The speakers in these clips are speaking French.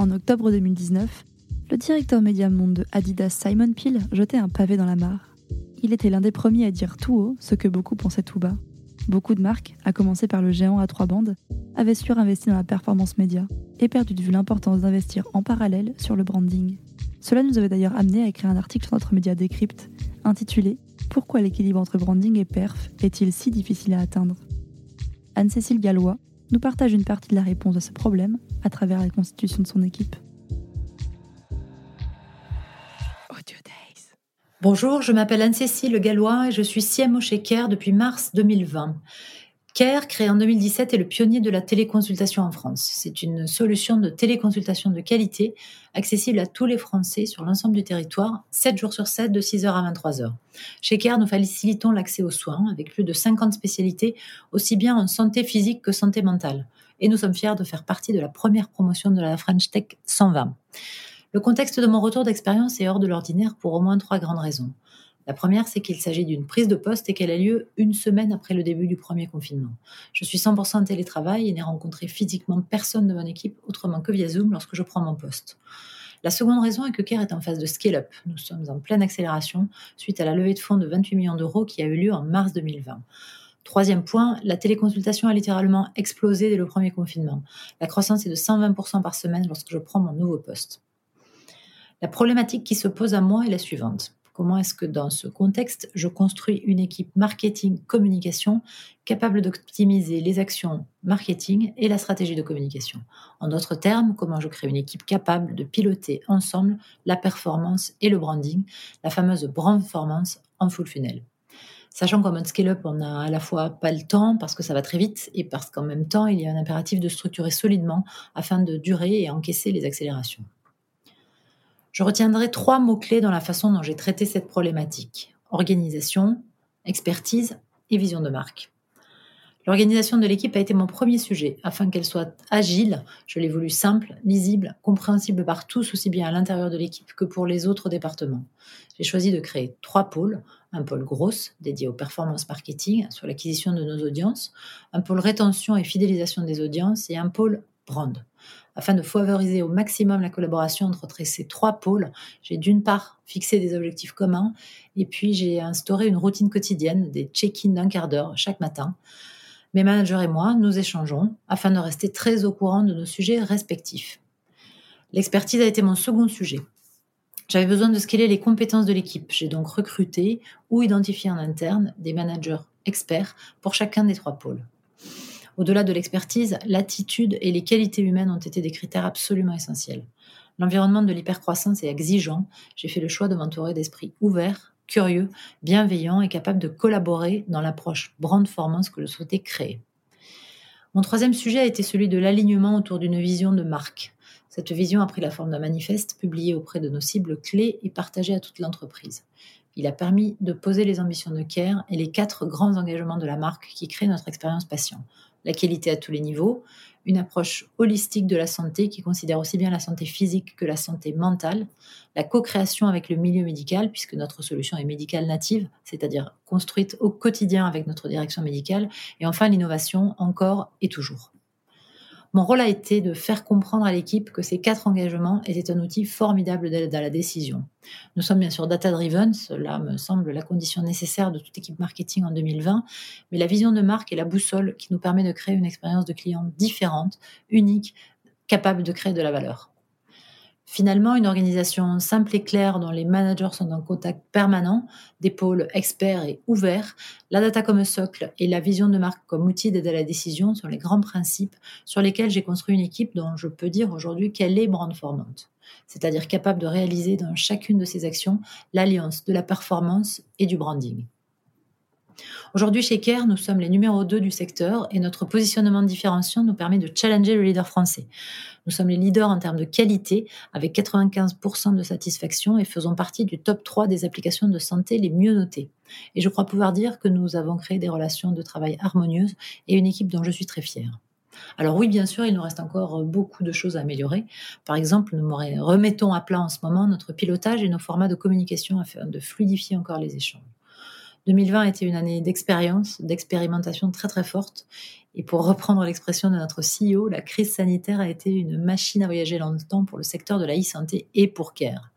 En octobre 2019, le directeur média monde de Adidas Simon Peel jetait un pavé dans la mare. Il était l'un des premiers à dire tout haut ce que beaucoup pensaient tout bas. Beaucoup de marques, à commencer par le géant à trois bandes, avaient surinvesti dans la performance média et perdu de vue l'importance d'investir en parallèle sur le branding. Cela nous avait d'ailleurs amené à écrire un article sur notre média Décrypte intitulé Pourquoi l'équilibre entre branding et perf est-il si difficile à atteindre? Anne-Cécile Gallois nous partage une partie de la réponse à ce problème à travers la constitution de son équipe. Bonjour, je m'appelle Anne-Cécile Gallois et je suis CMO chez depuis mars 2020. CARE, créé en 2017, est le pionnier de la téléconsultation en France. C'est une solution de téléconsultation de qualité accessible à tous les Français sur l'ensemble du territoire, 7 jours sur 7, de 6h à 23h. Chez CARE, nous facilitons l'accès aux soins avec plus de 50 spécialités, aussi bien en santé physique que santé mentale. Et nous sommes fiers de faire partie de la première promotion de la French Tech 120. Le contexte de mon retour d'expérience est hors de l'ordinaire pour au moins trois grandes raisons. La première, c'est qu'il s'agit d'une prise de poste et qu'elle a lieu une semaine après le début du premier confinement. Je suis 100% en télétravail et n'ai rencontré physiquement personne de mon équipe autrement que via Zoom lorsque je prends mon poste. La seconde raison est que CARE est en phase de scale-up. Nous sommes en pleine accélération suite à la levée de fonds de 28 millions d'euros qui a eu lieu en mars 2020. Troisième point, la téléconsultation a littéralement explosé dès le premier confinement. La croissance est de 120% par semaine lorsque je prends mon nouveau poste. La problématique qui se pose à moi est la suivante. Comment est-ce que dans ce contexte, je construis une équipe marketing-communication capable d'optimiser les actions marketing et la stratégie de communication En d'autres termes, comment je crée une équipe capable de piloter ensemble la performance et le branding, la fameuse brand performance en full funnel Sachant qu'en mode scale-up, on n'a à la fois pas le temps parce que ça va très vite et parce qu'en même temps, il y a un impératif de structurer solidement afin de durer et encaisser les accélérations. Je retiendrai trois mots-clés dans la façon dont j'ai traité cette problématique. Organisation, expertise et vision de marque. L'organisation de l'équipe a été mon premier sujet. Afin qu'elle soit agile, je l'ai voulu simple, lisible, compréhensible par tous, aussi bien à l'intérieur de l'équipe que pour les autres départements. J'ai choisi de créer trois pôles. Un pôle grosse, dédié au performance marketing, sur l'acquisition de nos audiences, un pôle rétention et fidélisation des audiences et un pôle Afin de favoriser au maximum la collaboration entre ces trois pôles, j'ai d'une part fixé des objectifs communs et puis j'ai instauré une routine quotidienne, des check-ins d'un quart d'heure chaque matin. Mes managers et moi, nous échangeons afin de rester très au courant de nos sujets respectifs. L'expertise a été mon second sujet. J'avais besoin de scaler les compétences de l'équipe. J'ai donc recruté ou identifié en interne des managers experts pour chacun des trois pôles. Au-delà de l'expertise, l'attitude et les qualités humaines ont été des critères absolument essentiels. L'environnement de l'hypercroissance est exigeant. J'ai fait le choix de m'entourer d'esprits ouverts, curieux, bienveillants et capables de collaborer dans l'approche brand formance que je souhaitais créer. Mon troisième sujet a été celui de l'alignement autour d'une vision de marque. Cette vision a pris la forme d'un manifeste publié auprès de nos cibles clés et partagé à toute l'entreprise. Il a permis de poser les ambitions de Care et les quatre grands engagements de la marque qui créent notre expérience patient la qualité à tous les niveaux, une approche holistique de la santé qui considère aussi bien la santé physique que la santé mentale, la co-création avec le milieu médical, puisque notre solution est médicale native, c'est-à-dire construite au quotidien avec notre direction médicale, et enfin l'innovation encore et toujours. Mon rôle a été de faire comprendre à l'équipe que ces quatre engagements étaient un outil formidable d'aide à la décision. Nous sommes bien sûr data-driven, cela me semble la condition nécessaire de toute équipe marketing en 2020, mais la vision de marque est la boussole qui nous permet de créer une expérience de client différente, unique, capable de créer de la valeur. Finalement, une organisation simple et claire dont les managers sont en contact permanent, des pôles experts et ouverts, la data comme socle et la vision de marque comme outil d'aide à la décision sont les grands principes sur lesquels j'ai construit une équipe dont je peux dire aujourd'hui qu'elle est brand formante, c'est-à-dire capable de réaliser dans chacune de ses actions l'alliance de la performance et du branding. Aujourd'hui, chez Care, nous sommes les numéros 2 du secteur et notre positionnement de différenciation nous permet de challenger le leader français. Nous sommes les leaders en termes de qualité avec 95% de satisfaction et faisons partie du top 3 des applications de santé les mieux notées. Et je crois pouvoir dire que nous avons créé des relations de travail harmonieuses et une équipe dont je suis très fière. Alors oui, bien sûr, il nous reste encore beaucoup de choses à améliorer. Par exemple, nous remettons à plat en ce moment notre pilotage et nos formats de communication afin de fluidifier encore les échanges. 2020 a été une année d'expérience, d'expérimentation très très forte Et pour reprendre l'expression de notre CEO, la crise sanitaire a été une machine à voyager dans le temps pour le secteur de la e-santé et pour CARE.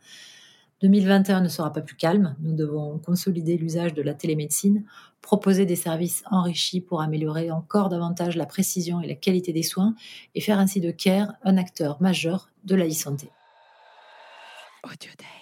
2021 ne sera pas plus calme. Nous devons consolider l'usage de la télémédecine, proposer des services enrichis pour améliorer encore davantage la précision et la qualité des soins et faire ainsi de CARE un acteur majeur de la e-santé. Audio Day.